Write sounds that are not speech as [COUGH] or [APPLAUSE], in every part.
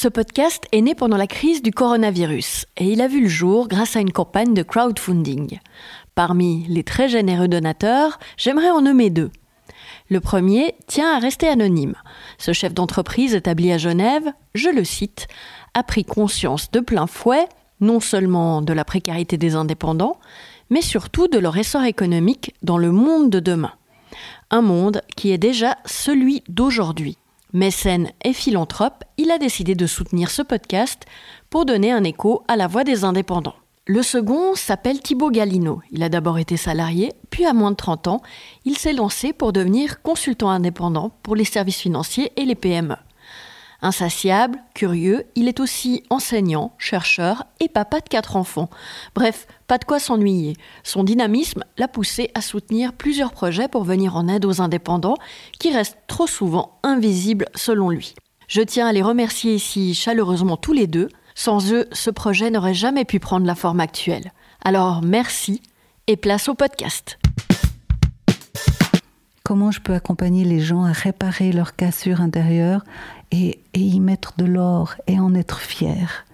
Ce podcast est né pendant la crise du coronavirus et il a vu le jour grâce à une campagne de crowdfunding. Parmi les très généreux donateurs, j'aimerais en nommer deux. Le premier tient à rester anonyme. Ce chef d'entreprise établi à Genève, je le cite, a pris conscience de plein fouet non seulement de la précarité des indépendants, mais surtout de leur essor économique dans le monde de demain. Un monde qui est déjà celui d'aujourd'hui. Mécène et philanthrope, il a décidé de soutenir ce podcast pour donner un écho à la voix des indépendants. Le second s'appelle Thibaut Galino. Il a d'abord été salarié, puis à moins de 30 ans, il s'est lancé pour devenir consultant indépendant pour les services financiers et les PME. Insatiable, curieux, il est aussi enseignant, chercheur et papa de quatre enfants. Bref, pas de quoi s'ennuyer. Son dynamisme l'a poussé à soutenir plusieurs projets pour venir en aide aux indépendants qui restent trop souvent invisibles selon lui. Je tiens à les remercier ici chaleureusement tous les deux. Sans eux, ce projet n'aurait jamais pu prendre la forme actuelle. Alors merci et place au podcast comment je peux accompagner les gens à réparer leur cassure intérieure et, y mettre de l'or et en être fier.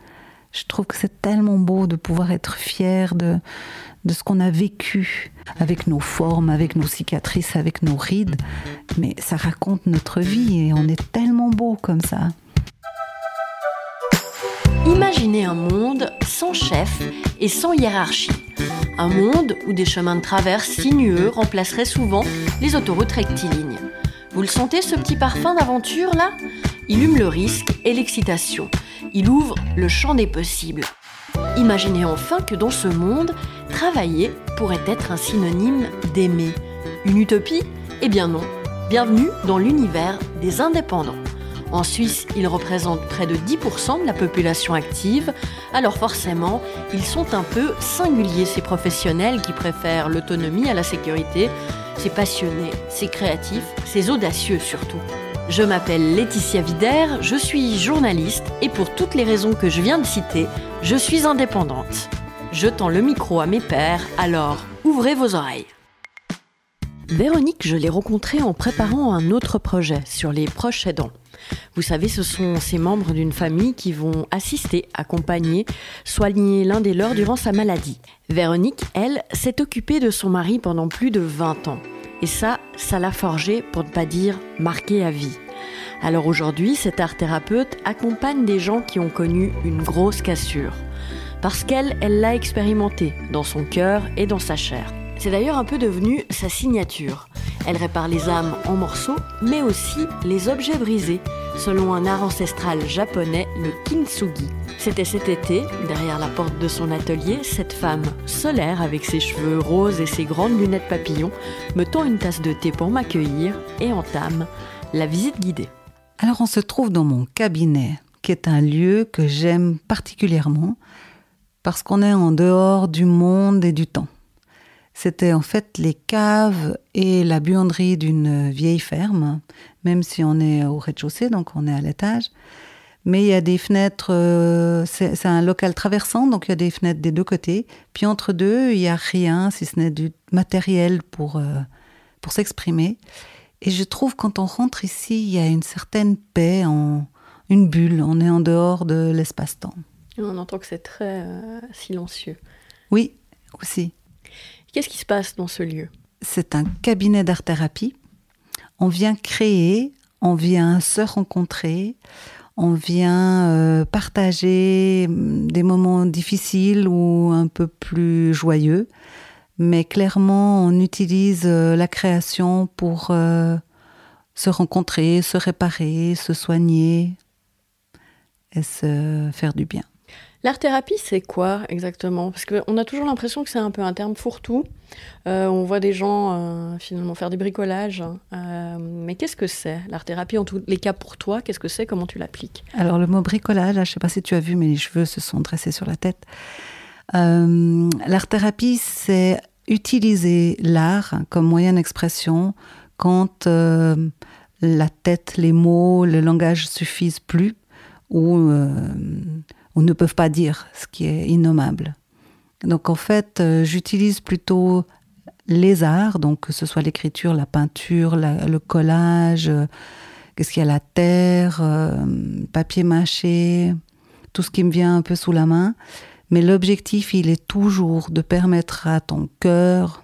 Je trouve que c'est tellement beau de pouvoir être fier de, de ce qu'on a vécu avec nos formes, avec nos cicatrices, avec nos rides. Mais ça raconte notre vie et on est tellement beau comme ça. Imaginez un monde sans chef et sans hiérarchie. Un monde où des chemins de traverse sinueux remplaceraient souvent les autoroutes rectilignes. Vous le sentez ce petit parfum d'aventure là? Il hume le risque et l'excitation. Il ouvre le champ des possibles. Imaginez enfin que dans ce monde, travailler pourrait être un synonyme d'aimer. Une utopie Eh bien non. Bienvenue dans l'univers des indépendants. En Suisse, ils représentent près de 10% de la population active, alors forcément, ils sont un peu singuliers, ces professionnels qui préfèrent l'autonomie à la sécurité, ces passionnés, ces créatifs, ces audacieux surtout. Je m'appelle Laetitia Vider, je suis journaliste et pour toutes les raisons que je viens de citer, je suis indépendante. Je tends le micro à mes pairs, alors ouvrez vos oreilles. Véronique, je l'ai rencontrée en préparant un autre projet sur les proches aidants. Vous savez, ce sont ces membres d'une famille qui vont assister, accompagner, soigner l'un des leurs durant sa maladie. Véronique, elle, s'est occupée de son mari pendant plus de 20 ans. Et ça, ça l'a forgé, pour ne pas dire marqué à vie. Alors aujourd'hui, cette art thérapeute accompagne des gens qui ont connu une grosse cassure. Parce qu'elle, elle l'a expérimenté dans son cœur et dans sa chair. C'est d'ailleurs un peu devenu sa signature. Elle répare les âmes en morceaux, mais aussi les objets brisés, selon un art ancestral japonais, le kintsugi. C'était cet été, derrière la porte de son atelier, cette femme solaire avec ses cheveux roses et ses grandes lunettes papillons me tend une tasse de thé pour m'accueillir et entame la visite guidée. Alors on se trouve dans mon cabinet, qui est un lieu que j'aime particulièrement parce qu'on est en dehors du monde et du temps. C'était en fait les caves et la buanderie d'une vieille ferme, même si on est au rez-de-chaussée, donc on est à l'étage. Mais il y a des fenêtres, euh, c'est un local traversant, donc il y a des fenêtres des deux côtés. Puis entre deux, il n'y a rien, si ce n'est du matériel pour, euh, pour s'exprimer. Et je trouve quand on rentre ici, il y a une certaine paix, en, une bulle, on est en dehors de l'espace-temps. On entend que c'est très euh, silencieux. Oui, aussi. Qu'est-ce qui se passe dans ce lieu? C'est un cabinet d'art-thérapie. On vient créer, on vient se rencontrer, on vient euh, partager mm, des moments difficiles ou un peu plus joyeux. Mais clairement, on utilise euh, la création pour euh, se rencontrer, se réparer, se soigner et se faire du bien. L'art-thérapie, c'est quoi exactement? Parce qu'on a toujours l'impression que c'est un peu un terme fourre-tout. Euh, on voit des gens euh, finalement faire du bricolage. Euh, mais qu'est-ce que c'est l'art-thérapie En tous les cas, pour toi, qu'est-ce que c'est? Comment tu l'appliques? Alors, le mot bricolage, je ne sais pas si tu as vu, mais les cheveux se sont dressés sur la tête. L'art-thérapie, c'est utiliser l'art comme moyen d'expression quand la tête, les mots, le langage suffisent plus ou ou ne peuvent pas dire ce qui est innommable. Donc en fait, euh, j'utilise plutôt les arts, donc que ce soit l'écriture, la peinture, le collage, euh, qu'est-ce qu'il y a la terre, papier mâché, tout ce qui me vient un peu sous la main. Mais l'objectif, il est toujours de permettre à ton cœur,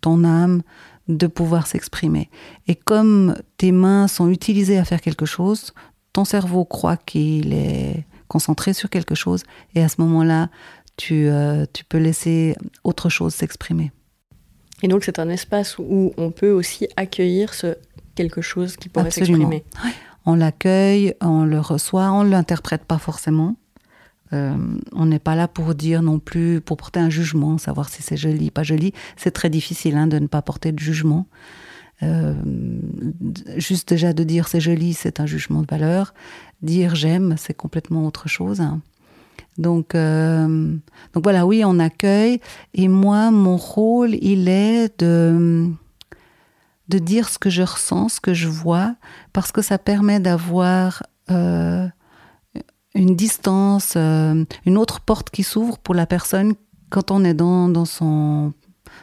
ton âme, de pouvoir s'exprimer. Et comme tes mains sont utilisées à faire quelque chose, ton cerveau croit qu'il est concentré sur quelque chose, et à ce moment-là, tu, euh, tu peux laisser autre chose s'exprimer. Et donc c'est un espace où on peut aussi accueillir ce quelque chose qui pourrait s'exprimer. On l'accueille, on le reçoit, on ne l'interprète pas forcément. Euh, on n'est pas là pour dire non plus, pour porter un jugement, savoir si c'est joli, pas joli. C'est très difficile hein, de ne pas porter de jugement. Euh, juste déjà de dire c'est joli, c'est un jugement de valeur. Dire j'aime, c'est complètement autre chose. Donc, euh, donc voilà, oui, on accueille. Et moi, mon rôle, il est de, de dire ce que je ressens, ce que je vois, parce que ça permet d'avoir une distance, euh, une autre porte qui s'ouvre pour la personne quand on est dans, dans, son,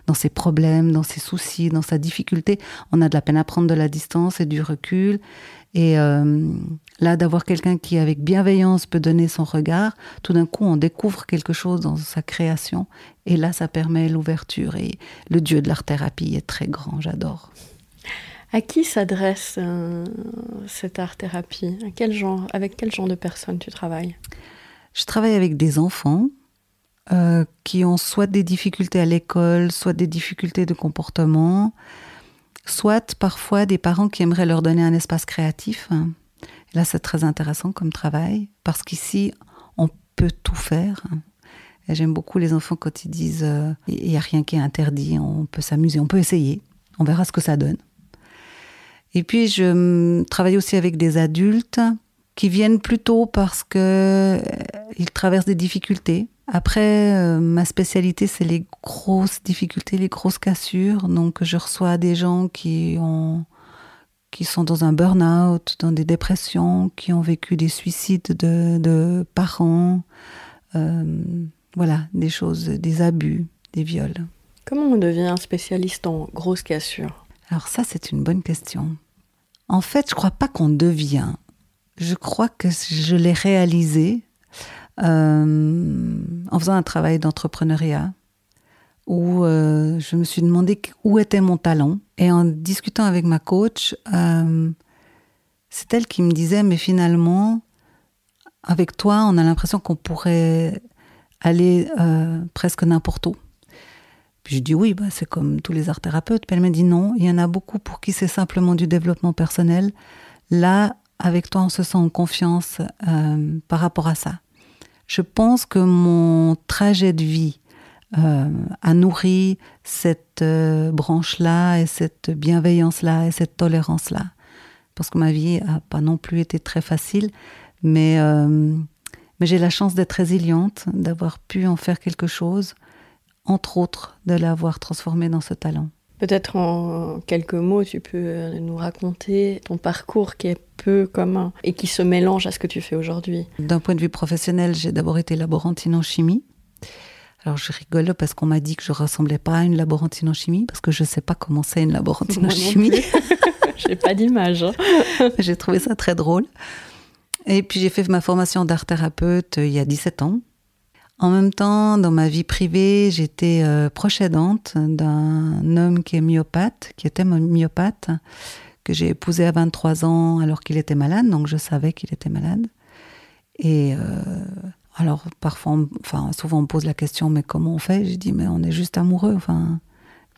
dans ses problèmes, dans ses soucis, dans sa difficulté. On a de la peine à prendre de la distance et du recul. Et euh, là, d'avoir quelqu'un qui, avec bienveillance, peut donner son regard, tout d'un coup, on découvre quelque chose dans sa création. Et là, ça permet l'ouverture. Et le Dieu de l'art-thérapie est très grand, j'adore. À qui s'adresse euh, cette art-thérapie? Quel genre, Avec quel genre de personnes tu travailles? Je travaille avec des enfants euh, qui ont soit des difficultés à l'école, soit des difficultés de comportement, soit parfois des parents qui aimeraient leur donner un espace créatif. là, c'est très intéressant comme travail, parce qu'ici, on peut tout faire. j'aime beaucoup les enfants quand ils disent euh, il n'y a rien qui est interdit, on peut s'amuser, on peut essayer, on verra ce que ça donne. Et puis, je travaille aussi avec des adultes qui viennent plutôt parce qu'ils euh, traversent des difficultés. Après, euh, ma spécialité, c'est les grosses difficultés, les grosses cassures. Donc, je reçois des gens qui ont qui sont dans un burn-out, dans des dépressions, qui ont vécu des suicides de, parents, euh, voilà, des choses, des abus, des viols. Comment on devient spécialiste en grosses cassures? Alors ça, c'est une bonne question. En fait, je crois pas qu'on devient. Je crois que je l'ai réalisé en faisant un travail d'entrepreneuriat où euh, je me suis demandé où était mon talent. Et en discutant avec ma coach, euh, c'est elle qui me disait, mais finalement, avec toi, on a l'impression qu'on pourrait aller presque n'importe où. Puis je dis oui, bah, c'est comme tous les art thérapeutes. Puis elle m'a dit non, il y en a beaucoup pour qui c'est simplement du développement personnel. Là, avec toi, on se sent en confiance euh, par rapport à ça. Je pense que mon trajet de vie euh, a nourri cette euh, branche-là et cette bienveillance-là et cette tolérance-là. Parce que ma vie n'a pas non plus été très facile, mais, mais j'ai la chance d'être résiliente, d'avoir pu en faire quelque chose entre autres, de l'avoir transformé dans ce talent. Peut-être en quelques mots, tu peux euh, nous raconter ton parcours qui est peu commun et qui se mélange à ce que tu fais aujourd'hui. D'un point de vue professionnel, j'ai d'abord été laborantine en chimie. Alors je rigole parce qu'on m'a dit que je ressemblais pas à une laborantine en chimie parce que je ne sais pas comment c'est une laborantine en chimie. [LAUGHS] j'ai pas d'image. Hein. [LAUGHS] j'ai trouvé ça très drôle. Et puis j'ai fait ma formation d'art thérapeute euh, il y a 17 ans. En même temps, dans ma vie privée, j'étais euh, proche aidante d'un homme qui est myopathe, qui était myopathe, que j'ai épousé à 23 ans alors qu'il était malade, donc je savais qu'il était malade. Et euh, alors, parfois, enfin, souvent on pose la question, mais comment on fait? J'ai dit, mais on est juste amoureux. Enfin,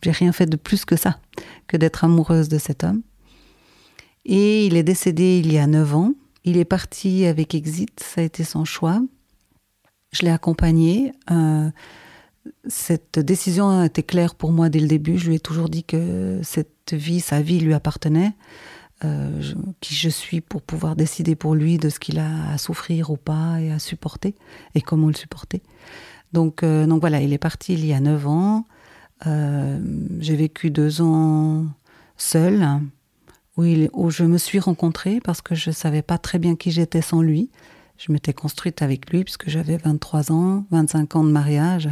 j'ai rien fait de plus que ça, que d'être amoureuse de cet homme. Et il est décédé il y a 9 ans. Il est parti avec Exit, ça a été son choix. Je l'ai accompagné. Euh, cette décision était claire pour moi dès le début. Je lui ai toujours dit que cette vie, sa vie lui appartenait. Euh, qui je suis pour pouvoir décider pour lui de ce qu'il a à souffrir ou pas et à supporter et comment le supporter. Donc, euh, donc voilà, il est parti il y a 9 ans. J'ai vécu deux ans seul, où, où je me suis rencontrée parce que je ne savais pas très bien qui j'étais sans lui. Je m'étais construite avec lui puisque j'avais 23 ans, 25 ans de mariage.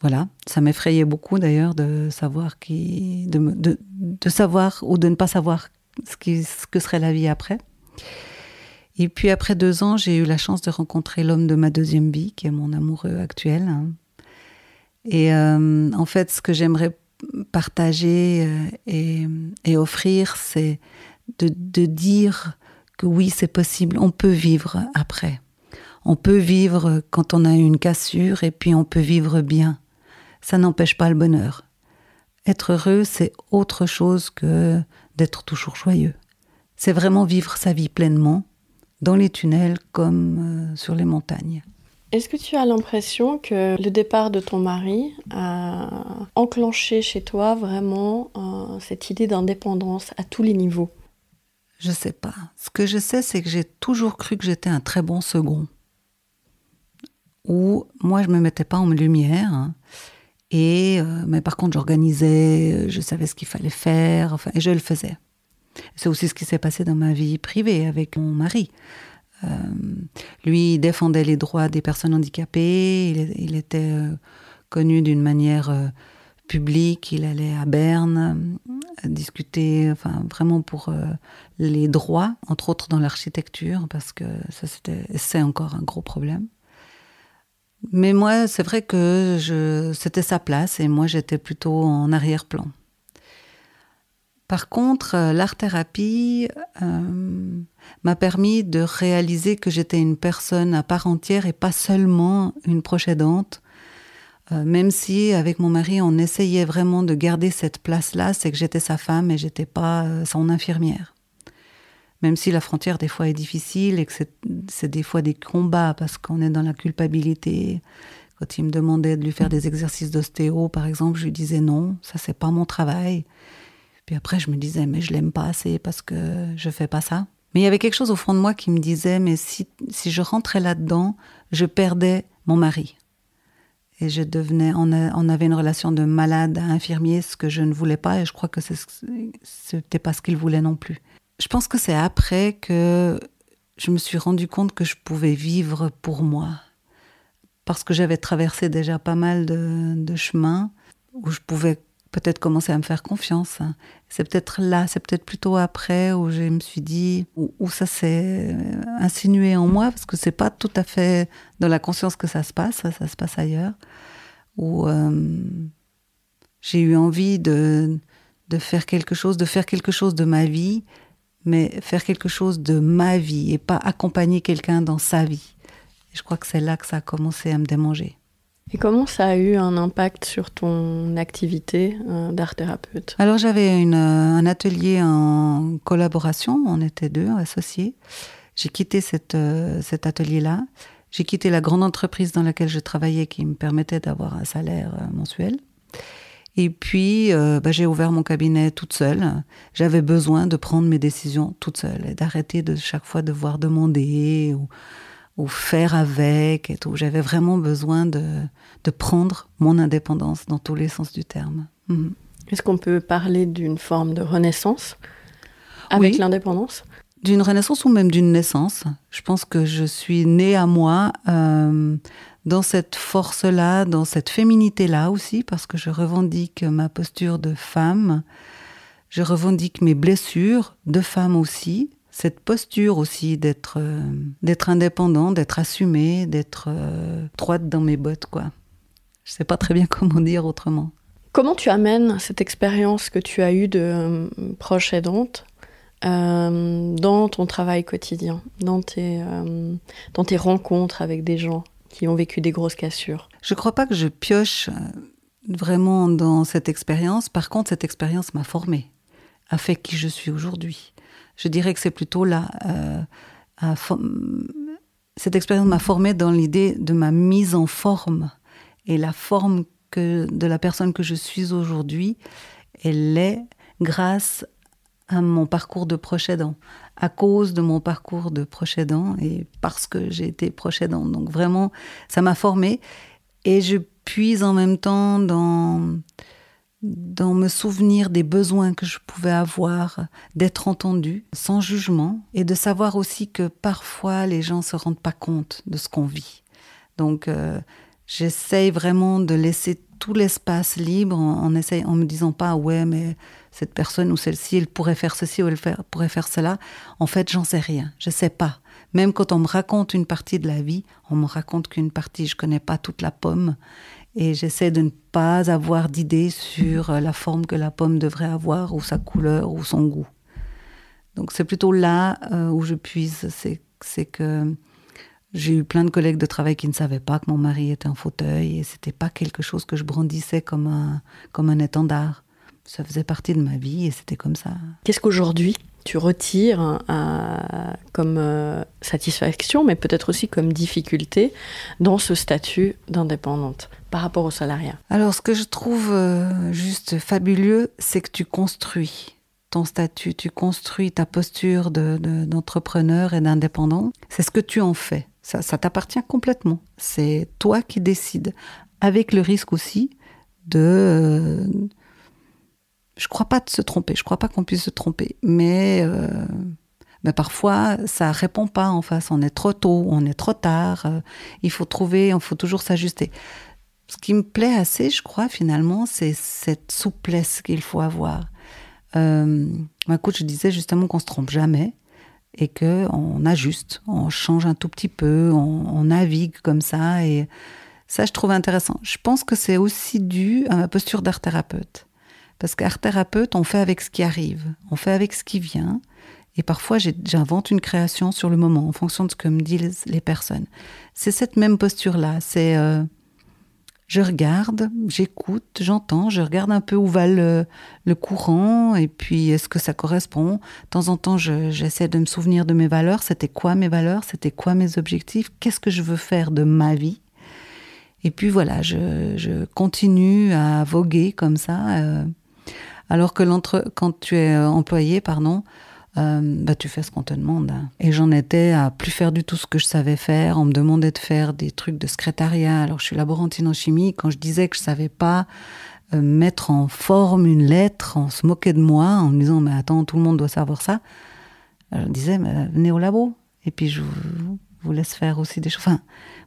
Voilà, ça m'effrayait beaucoup d'ailleurs de savoir qui, de, de, savoir ou de ne pas savoir ce, qui, que serait la vie après. Et puis après deux ans, j'ai eu la chance de rencontrer l'homme de ma deuxième vie, qui est mon amoureux actuel. Et euh, en fait, ce que j'aimerais partager et, et, offrir, c'est de, de dire oui, c'est possible, on peut vivre après. On peut vivre quand on a une cassure et puis on peut vivre bien. Ça n'empêche pas le bonheur. Être heureux, c'est autre chose que d'être toujours joyeux. C'est vraiment vivre sa vie pleinement, dans les tunnels comme euh, sur les montagnes. Est-ce que tu as l'impression que le départ de ton mari a enclenché chez toi vraiment euh, cette idée d'indépendance à tous les niveaux? Je sais pas. Ce que je sais, c'est que j'ai toujours cru que j'étais un très bon second. Où moi, je me mettais pas en lumière. Hein. Et, euh, mais par contre, j'organisais, je savais ce qu'il fallait faire, et je le faisais. C'est aussi ce qui s'est passé dans ma vie privée avec mon mari. Euh, lui, il défendait les droits des personnes handicapées, il, était euh, connu d'une manière publique, il allait à Berne discuter, enfin, vraiment pour les droits, entre autres dans l'architecture, parce que ça, c'était, c'est encore un gros problème. Mais moi, c'est vrai que je, c'était sa place et moi, j'étais plutôt en arrière-plan. Par contre, euh, l'art-thérapie euh, m'a permis de réaliser que j'étais une personne à part entière et pas seulement une proche aidante. Euh, même si avec mon mari on essayait vraiment de garder cette place-là, c'est que j'étais sa femme et j'étais pas son infirmière même si la frontière des fois est difficile et que c'est des fois des combats parce qu'on est dans la culpabilité. Quand il me demandait de lui faire des exercices d'ostéo, par exemple, je lui disais non, ça c'est pas mon travail. Puis après, je me disais, mais je l'aime pas assez parce que je fais pas ça. Mais il y avait quelque chose au fond de moi qui me disait, mais si, si je rentrais là-dedans, je perdais mon mari. Et je devenais, on, avait une relation de malade à infirmier, ce que je ne voulais pas, et je crois que ce n'était pas ce qu'il voulait non plus. Je pense que c'est après que je me suis rendu compte que je pouvais vivre pour moi. Parce que j'avais traversé déjà pas mal de, chemins où je pouvais peut-être commencer à me faire confiance. C'est peut-être là, c'est peut-être plutôt après où je me suis dit, où, ça s'est insinué en moi, parce que c'est pas tout à fait dans la conscience que ça se passe, ça, se passe ailleurs, où euh, j'ai eu envie de, de faire quelque chose, de faire quelque chose de ma vie mais faire quelque chose de ma vie et pas accompagner quelqu'un dans sa vie. je crois que c'est là que ça a commencé à me démanger. Et comment ça a eu un impact sur ton activité euh, d'art thérapeute? Alors j'avais euh, un atelier en collaboration, on était deux associés. J'ai quitté cette, euh, cet atelier-là. J'ai quitté la grande entreprise dans laquelle je travaillais qui me permettait d'avoir un salaire mensuel. Et puis, bah, j'ai ouvert mon cabinet toute seule. J'avais besoin de prendre mes décisions toute seule et d'arrêter de chaque fois devoir demander ou faire avec et tout. J'avais vraiment besoin de, de, prendre mon indépendance dans tous les sens du terme. Mhm. Est-ce qu'on peut parler d'une forme de renaissance avec l'indépendance? D'une renaissance ou même d'une naissance. Je pense que je suis née à moi. Euh, dans cette force-là, dans cette féminité-là aussi, parce que je revendique ma posture de femme, je revendique mes blessures de femme aussi, cette posture aussi d'être euh, d'être indépendant, d'être assumée, d'être euh, droite dans mes bottes, quoi. Je sais pas très bien [LAUGHS] comment dire autrement. Comment tu amènes cette expérience que tu as eue de euh, proche aidante dans ton travail quotidien, dans tes, dans tes rencontres avec des gens qui ont vécu des grosses cassures? Je ne crois pas que je pioche euh, vraiment dans cette expérience. Par contre, cette expérience m'a formée, a fait qui je suis aujourd'hui. Je dirais que c'est plutôt là. Euh, cette expérience m'a formée dans l'idée de ma mise en forme. Et la forme que, de la personne que je suis aujourd'hui, elle est grâce à mon parcours de proche aidant, à cause de mon parcours de proche aidant et parce que j'ai été proche aidant. Donc vraiment, ça m'a formée et je puise en même temps dans, dans me souvenir des besoins que je pouvais avoir, d'être entendue sans jugement et de savoir aussi que parfois les gens se rendent pas compte de ce qu'on vit. Donc euh, j'essaye vraiment de laisser tout l'espace libre en, en, me disant pas ouais mais cette personne ou celle-ci elle pourrait faire ceci ou elle pourrait faire cela. En fait, j'en sais rien, je sais pas. Même quand on me raconte une partie de la vie, on me raconte qu'une partie, je connais pas toute la pomme et j'essaie de ne pas avoir d'idée sur la forme que la pomme devrait avoir ou sa couleur ou son goût. Donc c'est plutôt là euh, où je puise, c'est que j'ai eu plein de collègues de travail qui ne savaient pas que mon mari était en fauteuil et c'était pas quelque chose que je brandissais comme un, comme un étendard. Ça faisait partie de ma vie et c'était comme ça. Qu'est-ce qu'aujourd'hui tu retires euh, comme euh, satisfaction, mais peut-être aussi comme difficulté dans ce statut d'indépendante? Par rapport au salariat Alors, ce que je trouve euh, juste fabuleux, c'est que tu construis ton statut, tu construis ta posture d'entrepreneur de, et d'indépendant. C'est ce que tu en fais. Ça, t'appartient complètement. C'est toi qui décides, avec le risque aussi de. Euh, je crois pas de se tromper. Je crois pas qu'on puisse se tromper, mais. Euh, mais parfois, ça répond pas en face. On est trop tôt, on est trop tard. Il faut trouver, il faut toujours s'ajuster. Ce qui me plaît assez, je crois, finalement, c'est cette souplesse qu'il faut avoir. Euh, ma coach disait justement qu'on se trompe jamais et que on ajuste, on change un tout petit peu, on, navigue comme ça et ça je trouve intéressant. Je pense que c'est aussi dû à ma posture d'art thérapeute parce qu'art thérapeute on fait avec ce qui arrive, on fait avec ce qui vient et parfois j'invente une création sur le moment en fonction de ce que me disent les personnes. C'est cette même posture là, c'est euh, je regarde, j'écoute, j'entends, je regarde un peu où va le, courant et puis est-ce que ça correspond. De temps en temps, j'essaie de me souvenir de mes valeurs. C'était quoi mes valeurs? C'était quoi mes objectifs? Qu'est-ce que je veux faire de ma vie? Et puis voilà, je, continue à voguer comme ça. Euh, alors que quand tu es employé, pardon, euh, bah, tu fais ce qu'on te demande. Et j'en étais à plus faire du tout ce que je savais faire. On me demandait de faire des trucs de secrétariat. Alors, je suis laborantine en chimie. Quand je disais que je savais pas euh, mettre en forme une lettre, on se moquait de moi en me disant, mais attends, tout le monde doit savoir ça. Je disais, mais venez au labo. Et puis, je vous, laisse faire aussi des choses. Enfin,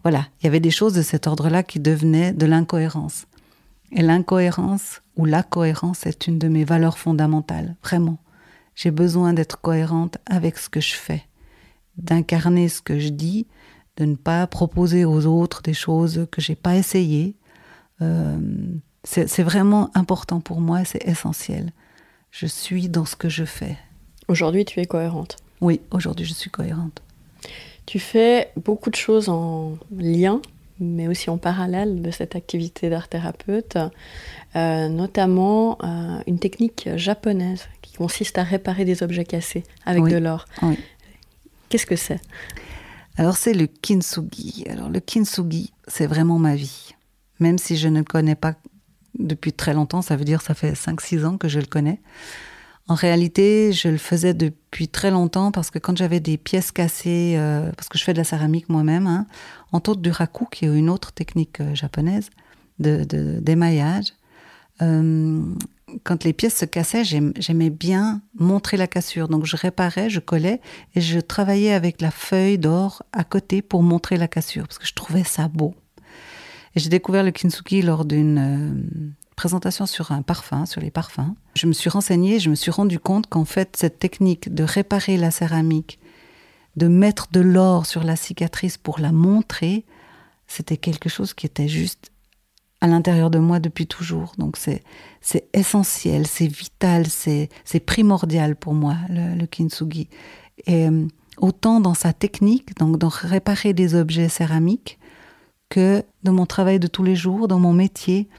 voilà. Il y avait des choses de cet ordre-là qui devenaient de l'incohérence. Et l'incohérence ou la cohérence est une de mes valeurs fondamentales, vraiment. J'ai besoin d'être cohérente avec ce que je fais, d'incarner ce que je dis, de ne pas proposer aux autres des choses que j'ai pas essayées. Euh, c'est vraiment important pour moi, c'est essentiel. Je suis dans ce que je fais. Aujourd'hui, tu es cohérente. Oui, aujourd'hui, je suis cohérente. Tu fais beaucoup de choses en lien, mais aussi en parallèle de cette activité d'art thérapeute, euh, notamment euh, une technique japonaise consiste à réparer des objets cassés avec de l'or. Qu'est-ce que c'est? Alors c'est le kintsugi. Alors le kintsugi, c'est vraiment ma vie. Même si je ne le connais pas depuis très longtemps, ça veut dire ça fait 5-6 ans que je le connais. En réalité, je le faisais depuis très longtemps parce que quand j'avais des pièces cassées, euh, parce que je fais de la céramique moi-même, hein, entre autres du raku, qui est une autre technique euh, japonaise d'émaillage, de, euh, quand les pièces se cassaient, j'aimais bien montrer la cassure. Donc je réparais, je collais et je travaillais avec la feuille d'or à côté pour montrer la cassure parce que je trouvais ça beau. Et j'ai découvert le kintsugi lors d'une présentation sur un parfum, sur les parfums. Je me suis renseignée, je me suis rendu compte qu'en fait cette technique de réparer la céramique, de mettre de l'or sur la cicatrice pour la montrer, c'était quelque chose qui était juste à l'intérieur de moi depuis toujours. Donc c'est essentiel, c'est vital, c'est c'est primordial pour moi le, le kintsugi. Et euh, autant dans sa technique, donc dans réparer des objets céramiques, que dans mon travail de tous les jours, dans mon métier,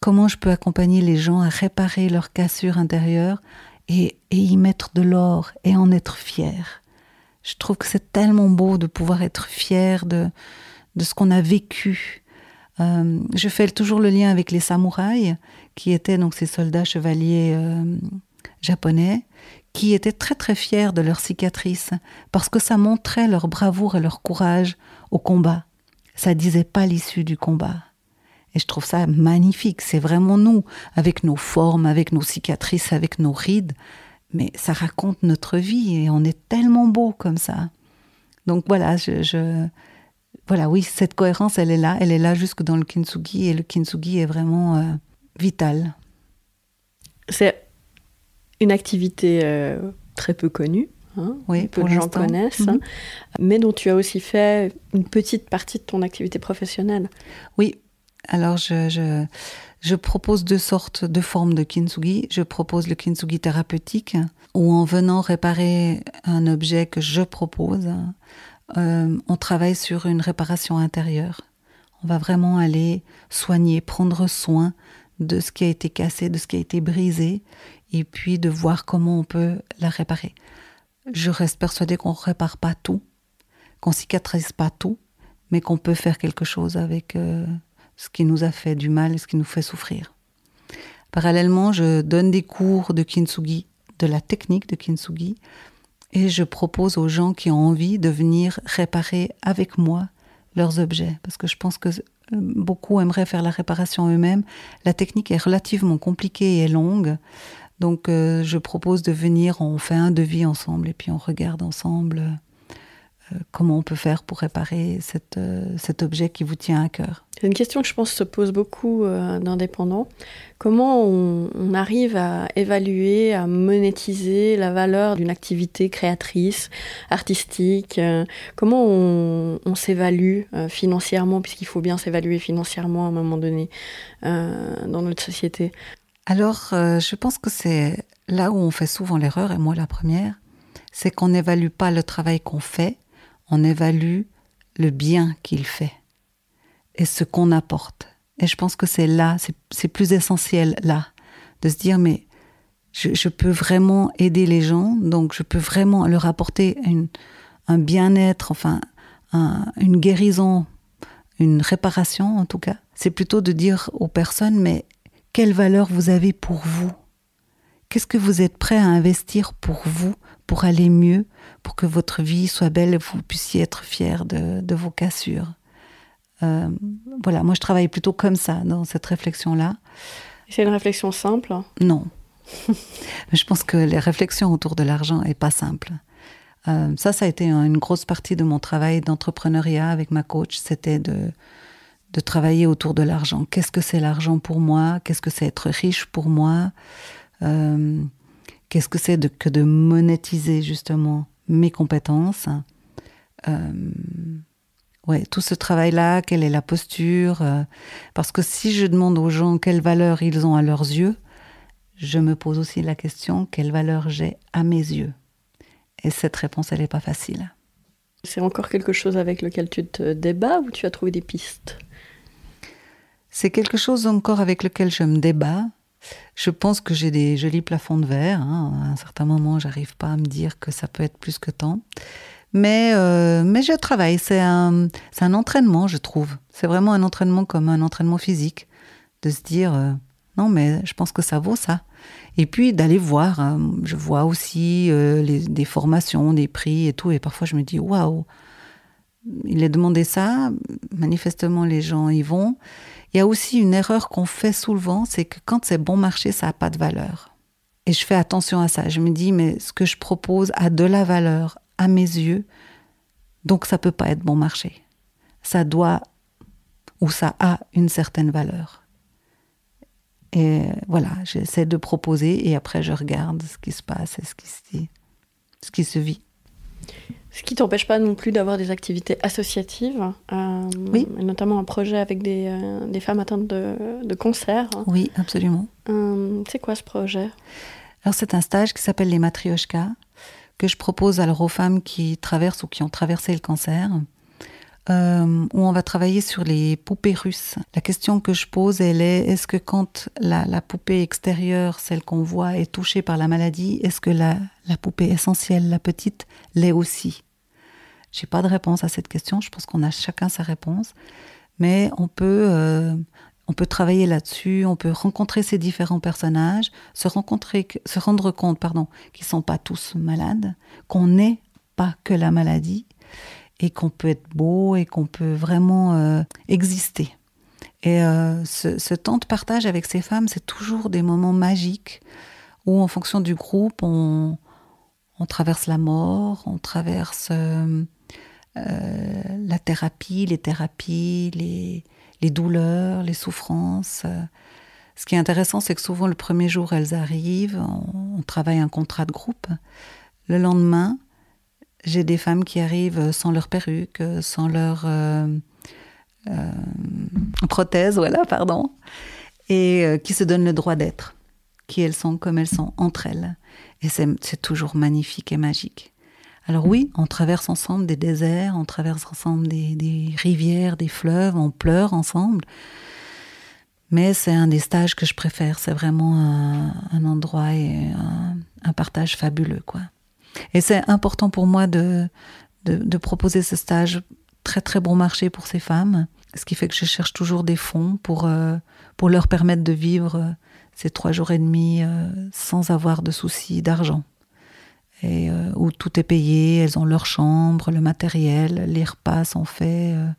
comment je peux accompagner les gens à réparer leurs cassures intérieures et, et y mettre de l'or et en être fier. Je trouve que c'est tellement beau de pouvoir être fier de, de ce qu'on a vécu, euh, je fais toujours le lien avec les samouraïs, qui étaient donc ces soldats chevaliers euh, japonais, qui étaient très très fiers de leurs cicatrices, parce que ça montrait leur bravoure et leur courage au combat. Ça disait pas l'issue du combat. Et je trouve ça magnifique. C'est vraiment nous, avec nos formes, avec nos cicatrices, avec nos rides. Mais ça raconte notre vie et on est tellement beau comme ça. Donc voilà, je, voilà, oui, cette cohérence, elle est là, elle est là jusque dans le kintsugi, et le kintsugi est vraiment euh, vital. C'est une activité euh, très peu connue. Hein, oui, peu de gens connaissent, mhm. mais dont tu as aussi fait une petite partie de ton activité professionnelle. Oui, alors je, je, propose deux sortes de formes de kintsugi. Je propose le kintsugi thérapeutique, où en venant réparer un objet que je propose, euh, on travaille sur une réparation intérieure. On va vraiment aller soigner, prendre soin de ce qui a été cassé, de ce qui a été brisé, et puis de voir comment on peut la réparer. Je reste persuadée qu'on ne répare pas tout, qu'on cicatrise pas tout, mais qu'on peut faire quelque chose avec euh, ce qui nous a fait du mal et ce qui nous fait souffrir. Parallèlement, je donne des cours de kintsugi, de la technique de kintsugi, et je propose aux gens qui ont envie de venir réparer avec moi leurs objets, parce que je pense que euh, beaucoup aimeraient faire la réparation eux-mêmes. La technique est relativement compliquée et longue, donc euh, je propose de venir, on fait un devis ensemble et puis on regarde ensemble euh, comment on peut faire pour réparer cet objet qui vous tient à cœur? C'est une question que je pense se pose beaucoup euh, d'indépendants. Comment on, arrive à évaluer, à monétiser la valeur d'une activité créatrice, artistique euh, Comment on, s'évalue euh, financièrement, puisqu'il faut bien s'évaluer financièrement à un moment donné dans notre société? Alors, je pense que c'est là où on fait souvent l'erreur, et moi la première, c'est qu'on n'évalue pas le travail qu'on fait, on évalue le bien qu'il fait et ce qu'on apporte. Et je pense que c'est là, c'est plus essentiel là, de se dire, mais je, peux vraiment aider les gens, donc je peux vraiment leur apporter un bien-être, enfin, une guérison, une réparation en tout cas. C'est plutôt de dire aux personnes, mais quelle valeur vous avez pour vous? Qu'est-ce que vous êtes prêt à investir pour vous, pour aller mieux, pour que votre vie soit belle et vous puissiez être fier de vos cassures euh, voilà, moi je travaille plutôt comme ça, dans cette réflexion-là. C'est une réflexion simple? Non. [LAUGHS] je pense que les réflexions autour de l'argent n'est pas simple. Euh, ça, ça a été une grosse partie de mon travail d'entrepreneuriat avec ma coach, c'était de, de travailler autour de l'argent. Qu'est-ce que c'est l'argent pour moi? Qu'est-ce que c'est être riche pour moi? Euh, Qu'est-ce que c'est que de monétiser justement? Mes compétences Ouais, tout ce travail-là, quelle est la posture euh, Parce que si je demande aux gens quelle valeur ils ont à leurs yeux, je me pose aussi la question quelle valeur j'ai à mes yeux. Et cette réponse, elle n'est pas facile. C'est encore quelque chose avec lequel tu te débats ou tu as trouvé des pistes? C'est quelque chose encore avec lequel je me débat. Je pense que j'ai des jolis plafonds de verre. Hein. À un certain moment, j'arrive pas à me dire que ça peut être plus que tant. Mais, euh, mais je travaille. C'est un, un entraînement, je trouve. C'est vraiment un entraînement comme un entraînement physique. De se dire, euh, non, mais je pense que ça vaut ça. Et puis d'aller voir. Hein. Je vois aussi euh, les, des formations, des prix et tout. Et parfois, je me dis, waouh, il est demandé ça. Manifestement, les gens y vont. Il y a aussi une erreur qu'on fait souvent, c'est que quand c'est bon marché, ça n'a pas de valeur. Et je fais attention à ça. Je me dis, mais ce que je propose a de la valeur, à mes yeux, donc ça peut pas être bon marché. Ça doit ou ça a une certaine valeur. Et voilà, j'essaie de proposer et après je regarde ce qui se passe et ce qui se dit, ce qui se vit. Ce qui t'empêche pas non plus d'avoir des activités associatives, euh, oui. notamment un projet avec des, euh, des femmes atteintes de, de cancer. Oui, absolument. Euh, c'est quoi ce projet? Alors c'est un stage qui s'appelle les Matrioshka, que je propose alors aux femmes qui traversent ou qui ont traversé le cancer, euh, où on va travailler sur les poupées russes. La question que je pose, elle est est-ce que quand la, poupée extérieure, celle qu'on voit, est touchée par la maladie, est-ce que la, poupée essentielle, la petite, l'est aussi? J'ai pas de réponse à cette question. Je pense qu'on a chacun sa réponse, mais on peut euh, on peut travailler là-dessus, on peut rencontrer ces différents personnages, se, rencontrer, se rendre compte pardon, qu'ils ne sont pas tous malades, qu'on n'est pas que la maladie, et qu'on peut être beau et qu'on peut vraiment euh, exister. Et euh, ce, temps de partage avec ces femmes, c'est toujours des moments magiques où, en fonction du groupe, on, traverse la mort, on traverse euh, la thérapie, les thérapies, les, les douleurs, les souffrances. Ce qui est intéressant, c'est que souvent le premier jour, elles arrivent, on, travaille un contrat de groupe. Le lendemain, j'ai des femmes qui arrivent sans leur perruque, sans leur euh, euh, prothèse, voilà, pardon, et euh, qui se donnent le droit d'être, qui elles sont comme elles sont entre elles. Et c'est toujours magnifique et magique. Alors oui, on traverse ensemble des déserts, on traverse ensemble des, rivières, des fleuves, on pleure ensemble. Mais c'est un des stages que je préfère. C'est vraiment un, endroit et un, partage fabuleux, quoi. Et c'est important pour moi de, de, proposer ce stage très très bon marché pour ces femmes. Ce qui fait que je cherche toujours des fonds pour, euh, pour leur permettre de vivre ces trois jours et demi euh, sans avoir de soucis d'argent et euh, où tout est payé, elles ont leur chambre, le matériel, les repas sont faits. Euh,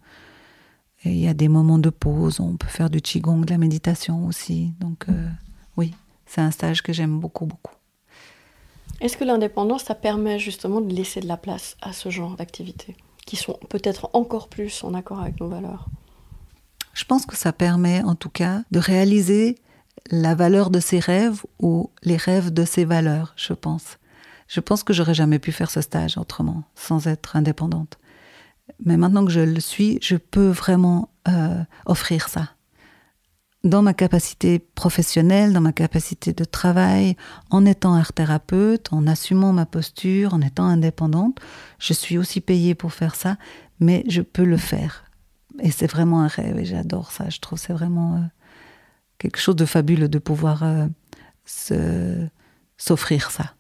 et il y a des moments de pause, on peut faire du qigong, de la méditation aussi. Donc euh, oui, c'est un stage que j'aime beaucoup, beaucoup. Est-ce que l'indépendance, ça permet justement de laisser de la place à ce genre d'activités, qui sont peut-être encore plus en accord avec nos valeurs? Je pense que ça permet en tout cas de réaliser la valeur de ses rêves ou les rêves de ses valeurs, je pense. Je pense que j'aurais jamais pu faire ce stage autrement, sans être indépendante. Mais maintenant que je le suis, je peux vraiment euh, offrir ça. Dans ma capacité professionnelle, dans ma capacité de travail, en étant art thérapeute, en assumant ma posture, en étant indépendante, je suis aussi payée pour faire ça, mais je peux le faire. Et c'est vraiment un rêve et j'adore ça. Je trouve c'est vraiment euh, quelque chose de fabuleux de pouvoir euh, s'offrir ça.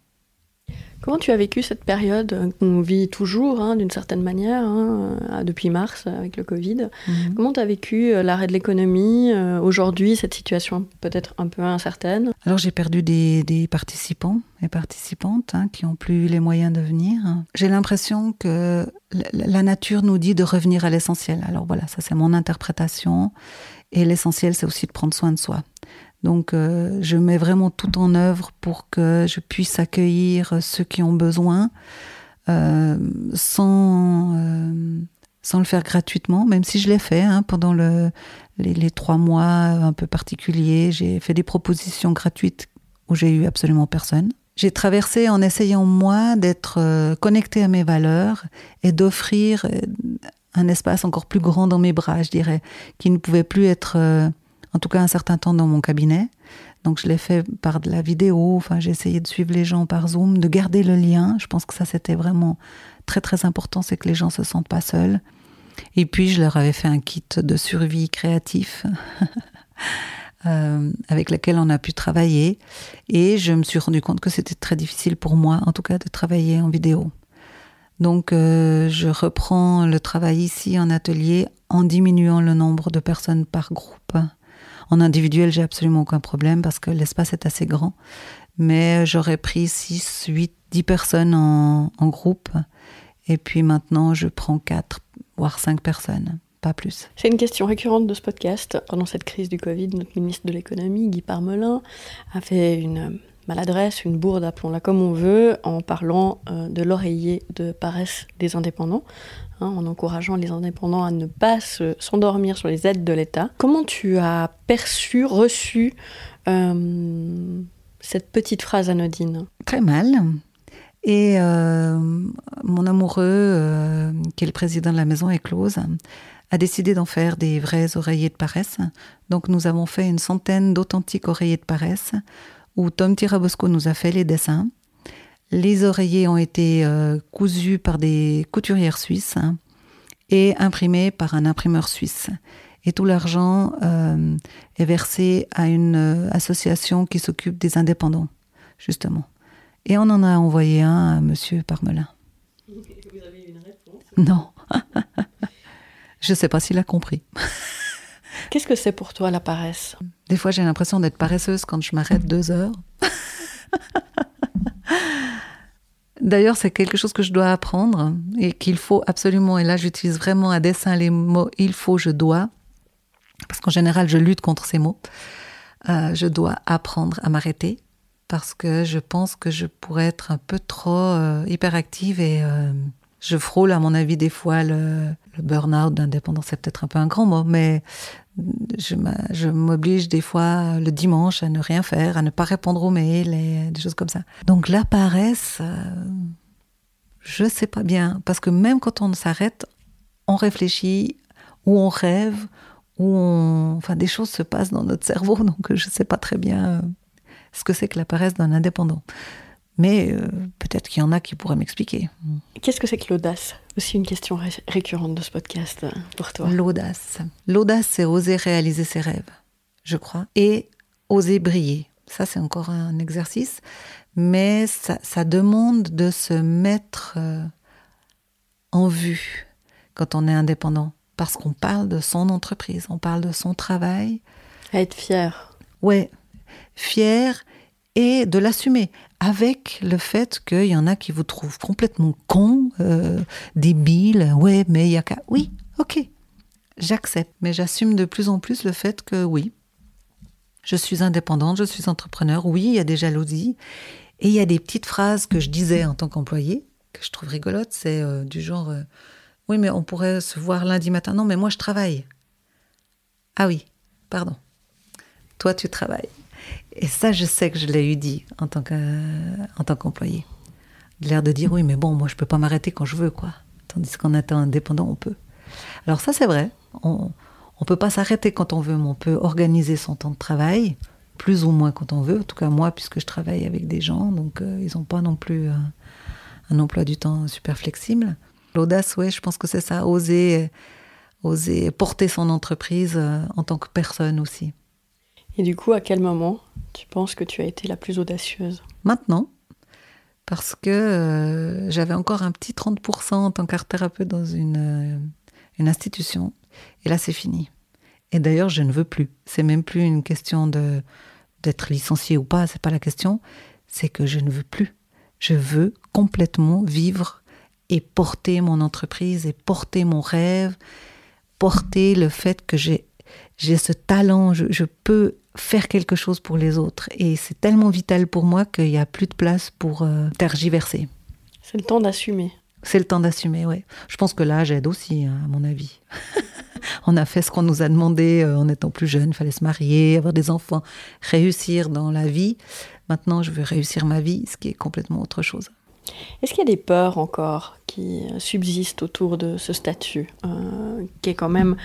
Comment tu as vécu cette période qu'on vit toujours hein, d'une certaine manière hein, euh, depuis mars avec le Covid? Mhm. Comment tu as vécu euh, l'arrêt de l'économie euh, aujourd'hui, cette situation peut-être un peu incertaine? Alors j'ai perdu des, participants et participantes hein, qui n'ont plus les moyens de venir. J'ai l'impression que la nature nous dit de revenir à l'essentiel. Alors voilà, ça c'est mon interprétation. Et l'essentiel, c'est aussi de prendre soin de soi. Donc euh, je mets vraiment tout en œuvre pour que je puisse accueillir ceux qui ont besoin euh, sans, euh, sans le faire gratuitement, même si je l'ai fait hein, pendant le, les, trois mois un peu particuliers. J'ai fait des propositions gratuites où j'ai eu absolument personne. J'ai traversé en essayant moi d'être connecté à mes valeurs et d'offrir un espace encore plus grand dans mes bras, je dirais, qui ne pouvait plus être en tout cas un certain temps dans mon cabinet. Donc je l'ai fait par de la vidéo, enfin j'ai essayé de suivre les gens par Zoom, de garder le lien. Je pense que ça c'était vraiment très très important, c'est que les gens se sentent pas seuls. Et puis je leur avais fait un kit de survie créatif [LAUGHS] euh, avec lequel on a pu travailler. Et je me suis rendu compte que c'était très difficile pour moi, en tout cas, de travailler en vidéo. Donc euh, je reprends le travail ici en atelier en diminuant le nombre de personnes par groupe. En individuel, j'ai absolument aucun problème parce que l'espace est assez grand. Mais j'aurais pris 6, 8, 10 personnes en, groupe. Et puis maintenant, je prends 4, voire 5 personnes pas plus. C'est une question récurrente de ce podcast. Pendant cette crise du Covid, notre ministre de l'économie, Guy Parmelin, a fait une maladresse, une bourde, appelons-la comme on veut, en parlant euh, de l'oreiller de paresse des indépendants. Hein, en encourageant les indépendants à ne pas s'endormir sur les aides de l'État. Comment tu as perçu, reçu euh, cette petite phrase anodine? Très mal. Et euh, mon amoureux, euh, qui est le président de la maison éclose, a décidé d'en faire des vrais oreillers de paresse. Donc nous avons fait une centaine d'authentiques oreillers de paresse où Tom Tirabosco nous a fait les dessins. Les oreillers ont été euh, cousus par des couturières suisses hein, et imprimés par un imprimeur suisse. Et tout l'argent euh, est versé à une euh, association qui s'occupe des indépendants, justement. Et on en a envoyé un à Monsieur Parmelin. Vous avez une réponse? Non. [LAUGHS] Je ne sais pas s'il a compris. Qu'est-ce que c'est pour toi la paresse? Des fois, j'ai l'impression d'être paresseuse quand je m'arrête deux heures. [LAUGHS] D'ailleurs, c'est quelque chose que je dois apprendre et qu'il faut absolument, et là j'utilise vraiment à dessein les mots il faut, je dois, parce qu'en général je lutte contre ces mots. Euh, je dois apprendre à m'arrêter parce que je pense que je pourrais être un peu trop euh, hyperactive et, euh, Je frôle, à mon avis, des fois le, burn-out d'indépendance, c'est peut-être un peu un grand mot, mais je m'oblige des fois le dimanche à ne rien faire, à ne pas répondre aux mails et des choses comme ça. Donc la paresse, euh, je sais pas bien, parce que même quand on s'arrête, on réfléchit ou on rêve ou on... enfin des choses se passent dans notre cerveau, donc je sais pas très bien euh, ce que c'est que la paresse d'un indépendant. Mais euh, peut-être qu'il y en a qui pourraient m'expliquer. Qu'est-ce que c'est que l'audace? Aussi une question récurrente de ce podcast euh, pour toi. L'audace. L'audace, c'est oser réaliser ses rêves, je crois, et oser briller. Ça, c'est encore un exercice, mais ça, demande de se mettre euh, en vue quand on est indépendant, parce qu'on parle de son entreprise, on parle de son travail. À être fier. Ouais, fier et de l'assumer avec le fait qu'il y en a qui vous trouvent complètement con, euh, débile, ouais, mais il y a qu'à... Oui, ok, j'accepte, mais j'assume de plus en plus le fait que oui, je suis indépendante, je suis entrepreneur, oui, il y a des jalousies, et il y a des petites phrases que je disais en tant qu'employé, que je trouve rigolotes, c'est euh, du genre, euh, oui, mais on pourrait se voir lundi matin, non, mais moi je travaille. Ah oui, pardon, toi tu travailles. Et ça, je sais que je l'ai eu dit en tant qu'employé. L'air de dire oui, mais bon, moi je peux pas m'arrêter quand je veux, quoi. Tandis qu'en étant indépendant, on peut. Alors ça, c'est vrai. On ne peut pas s'arrêter quand on veut, mais on peut organiser son temps de travail, plus ou moins quand on veut. En tout cas, moi, puisque je travaille avec des gens, donc euh, ils n'ont pas non plus un emploi du temps super flexible. L'audace, oui, je pense que c'est ça, oser, oser porter son entreprise euh, en tant que personne aussi. Et du coup, à quel moment tu penses que tu as été la plus audacieuse? Maintenant, parce que euh, j'avais encore un petit 30% en tant qu'art thérapeute dans une, euh, une institution. Et là, c'est fini. Et d'ailleurs, je ne veux plus. C'est même plus une question de d'être licencié ou pas, c'est pas la question. C'est que je ne veux plus. Je veux complètement vivre et porter mon entreprise et porter mon rêve, porter le fait que j'ai j'ai ce talent, je, je, peux faire quelque chose pour les autres. Et c'est tellement vital pour moi qu'il n'y a plus de place pour euh, tergiverser. C'est le temps d'assumer. C'est le temps d'assumer, oui. Je pense que l'âge aide aussi, hein, à mon avis. [LAUGHS] on a fait ce qu'on nous a demandé euh, en étant plus jeune. Il fallait se marier, avoir des enfants, réussir dans la vie. Maintenant, je veux réussir ma vie, ce qui est complètement autre chose. Est-ce qu'il y a des peurs encore qui subsistent autour de ce statut, euh, qui est quand même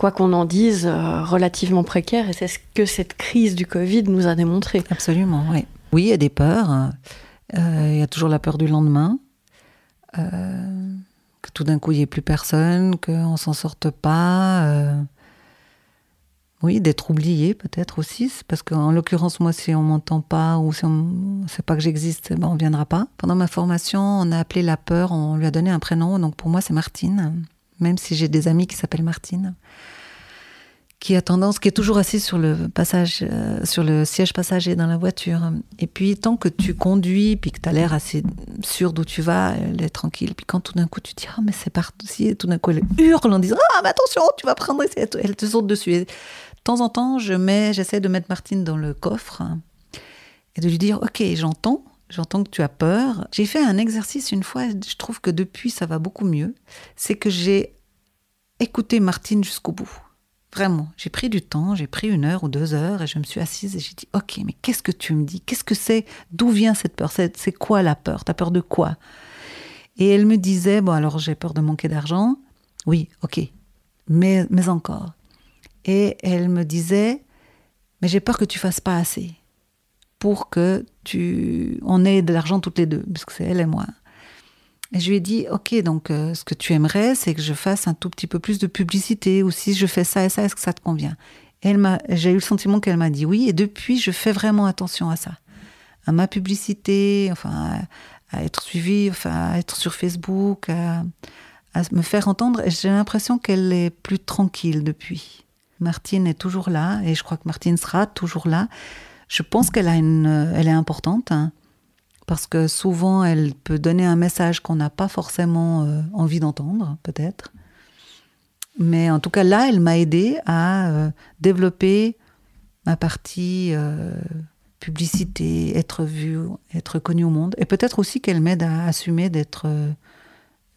quoi qu'on en dise, euh, relativement précaire. Et c'est ce que cette crise du Covid nous a démontré. Absolument, oui. Oui, il y a des peurs. Euh, il y a toujours la peur du lendemain. Euh, que tout d'un coup, il n'y ait plus personne, qu'on ne s'en sorte pas. Oui, d'être oublié peut-être aussi, parce qu'en l'occurrence, moi, si on m'entend pas ou si on ne sait pas que j'existe, ben, on ne viendra pas. Pendant ma formation, on a appelé la peur, on lui a donné un prénom, donc pour moi, c'est Martine même si j'ai des amis qui s'appellent Martine, qui a tendance, qui est toujours assise sur le passage, euh, sur le siège passager dans la voiture. Et puis, tant que tu conduis, puis que tu as l'air assez sûr d'où tu vas, elle est tranquille. Puis quand tout d'un coup tu dis, ah, mais c'est parti, et tout d'un coup elle hurle en disant, ah, mais attention, tu vas prendre, elle te saute dessus. Et de temps en temps, je mets, j'essaie de mettre Martine dans le coffre et de lui dire, ok, j'entends, J'entends que tu as peur. J'ai fait un exercice une fois, je trouve que depuis ça va beaucoup mieux. C'est que j'ai écouté Martine jusqu'au bout. Vraiment, j'ai pris du temps, j'ai pris une heure ou deux heures et je me suis assise et j'ai dit Ok, mais qu'est-ce que tu me dis? Qu'est-ce que c'est? D'où vient cette peur? C'est quoi la peur? T'as peur de quoi? Et elle me disait Bon, alors j'ai peur de manquer d'argent. Oui, ok, mais, mais encore. Et elle me disait Mais j'ai peur que tu fasses pas assez pour que tu on ait de l'argent toutes les deux, puisque c'est elle et moi. Et je lui ai dit, ok, donc euh, ce que tu aimerais, c'est que je fasse un tout petit peu plus de publicité, ou si je fais ça et ça, est-ce que ça te convient? Elle m'a, j'ai eu le sentiment qu'elle m'a dit oui, et depuis, je fais vraiment attention à ça, à ma publicité, enfin, à, être suivie, enfin, à être sur Facebook, à, à me faire entendre. Et j'ai l'impression qu'elle est plus tranquille depuis. Martine est toujours là, et je crois que Martine sera toujours là. Je pense qu'elle euh, est importante hein, parce que souvent elle peut donner un message qu'on n'a pas forcément euh, envie d'entendre, peut-être. Mais en tout cas là, elle m'a aidé à euh, développer ma partie publicité, être vue, être connue au monde, et peut-être aussi qu'elle m'aide à assumer d'être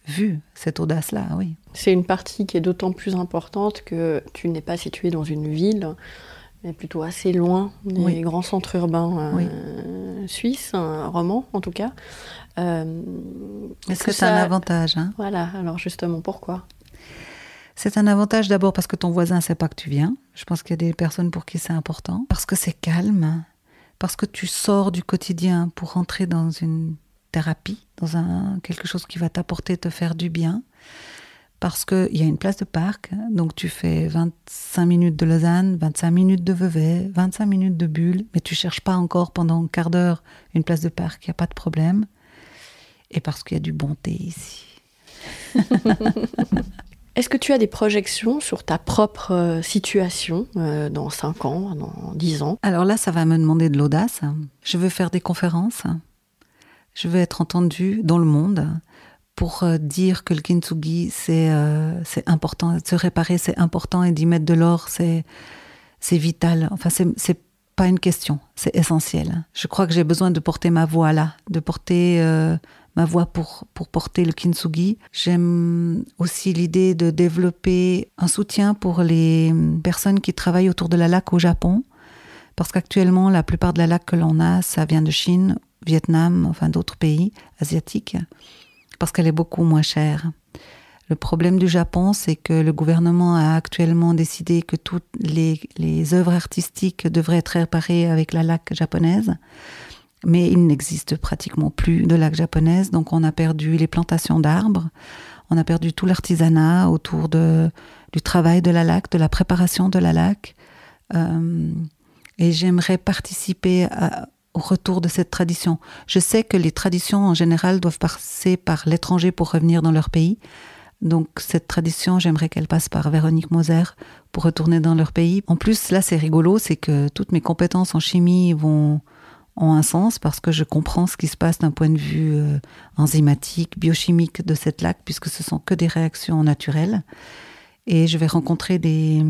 vu cette audace-là, oui. C'est une partie qui est d'autant plus importante que tu n'es pas situé dans une ville, mais plutôt assez loin des grands centres urbains euh, suisses, romans en tout cas. Euh, Est-ce que, c'est un avantage hein? Voilà, alors justement, pourquoi? C'est un avantage d'abord parce que ton voisin ne sait pas que tu viens. Je pense qu'il y a des personnes pour qui c'est important. Parce que c'est calme. Parce que tu sors du quotidien pour rentrer dans une thérapie, dans un, quelque chose qui va t'apporter, te faire du bien. Parce qu'il y a une place de parc, donc tu fais 25 minutes de Lausanne, 25 minutes de Vevey, 25 minutes de Bulle, mais tu cherches pas encore pendant un quart d'heure une place de parc, il n'y a pas de problème. Et parce qu'il y a du bon thé ici. [LAUGHS] Est-ce que tu as des projections sur ta propre euh, situation euh, dans 5 ans, dans 10 ans? Alors là, ça va me demander de l'audace. Je veux faire des conférences. Je veux être entendue dans le monde pour euh, dire que le kintsugi, c'est c'est important. Se réparer, c'est important. Et d'y mettre de l'or, c'est vital. Enfin, c'est pas une question. C'est essentiel. Je crois que j'ai besoin de porter ma voix là, de porter ma voix pour, pour porter le kintsugi. J'aime aussi l'idée de développer un soutien pour les personnes qui travaillent autour de la laque au Japon, parce qu'actuellement, la plupart de la laque que l'on a, ça vient de Chine, Vietnam, enfin d'autres pays asiatiques, parce qu'elle est beaucoup moins chère. Le problème du Japon, c'est que le gouvernement a actuellement décidé que toutes les, œuvres artistiques devraient être réparées avec la laque japonaise mais il n'existe pratiquement plus de lac japonaise, donc on a perdu les plantations d'arbres, on a perdu tout l'artisanat autour du travail de la lac, de la préparation de la lac. Euh, et j'aimerais participer au retour de cette tradition. Je sais que les traditions en général doivent passer par l'étranger pour revenir dans leur pays. Donc cette tradition, j'aimerais qu'elle passe par Véronique Moser pour retourner dans leur pays. En plus, là, c'est rigolo, c'est que toutes mes compétences en chimie vont ont un sens parce que je comprends ce qui se passe d'un point de vue euh, enzymatique, biochimique de cette lac, puisque ce sont que des réactions naturelles. Et je vais rencontrer des,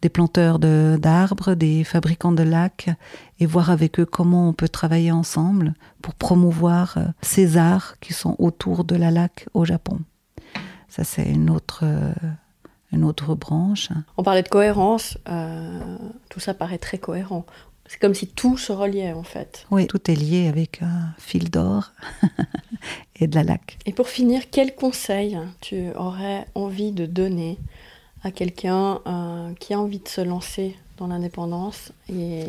des planteurs d'arbres, des fabricants de lacs, et voir avec eux comment on peut travailler ensemble pour promouvoir euh, ces arts qui sont autour de la lac au Japon. Ça, c'est une autre, euh, une autre branche. On parlait de cohérence, tout ça paraît très cohérent. C'est comme si tout se reliait en fait. Oui, tout est lié avec un fil d'or [LAUGHS] et de la laque. Et pour finir, quel conseil tu aurais envie de donner à quelqu'un euh, qui a envie de se lancer dans l'indépendance et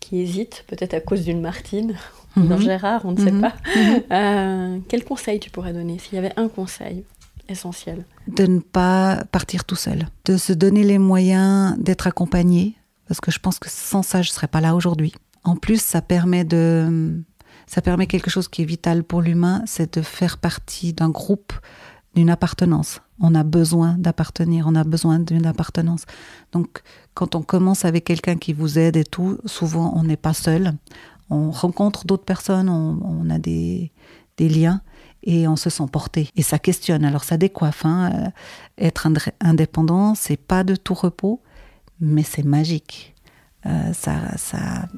qui hésite, peut-être à cause d'une Martine ou d'un mhm. Gérard, on ne sait mhm. pas. Mhm. Euh, quel conseil tu pourrais donner s'il y avait un conseil essentiel? De ne pas partir tout seul, de se donner les moyens d'être accompagné parce que je pense que sans ça, je ne serais pas là aujourd'hui. En plus, ça permet de, ça permet quelque chose qui est vital pour l'humain, c'est de faire partie d'un groupe, d'une appartenance. On a besoin d'appartenir, on a besoin d'une appartenance. Donc, quand on commence avec quelqu'un qui vous aide et tout, souvent on n'est pas seul. On rencontre d'autres personnes, on, a des, liens et on se sent porté. Et ça questionne. Alors ça décoiffe. Hein. Euh, être indépendant, c'est pas de tout repos mais c'est magique. Euh, ça, ça,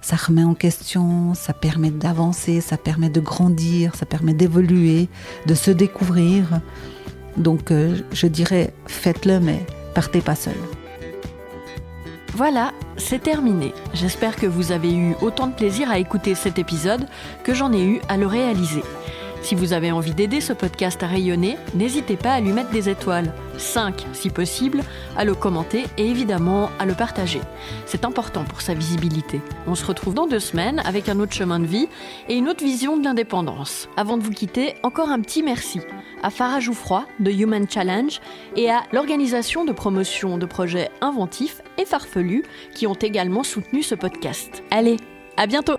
ça remet en question, ça permet d'avancer, ça permet de grandir, ça permet d'évoluer, de se découvrir. Donc euh, je dirais faites-le, mais partez pas seul. Voilà, c'est terminé. J'espère que vous avez eu autant de plaisir à écouter cet épisode que j'en ai eu à le réaliser. Si vous avez envie d'aider ce podcast à rayonner, n'hésitez pas à lui mettre des étoiles, 5 si possible, à le commenter et évidemment à le partager. C'est important pour sa visibilité. On se retrouve dans deux semaines avec un autre chemin de vie et une autre vision de l'indépendance. Avant de vous quitter, encore un petit merci à Farah Jouffroy de Human Challenge et à l'organisation de promotion de projets inventifs et farfelus qui ont également soutenu ce podcast. Allez, à bientôt!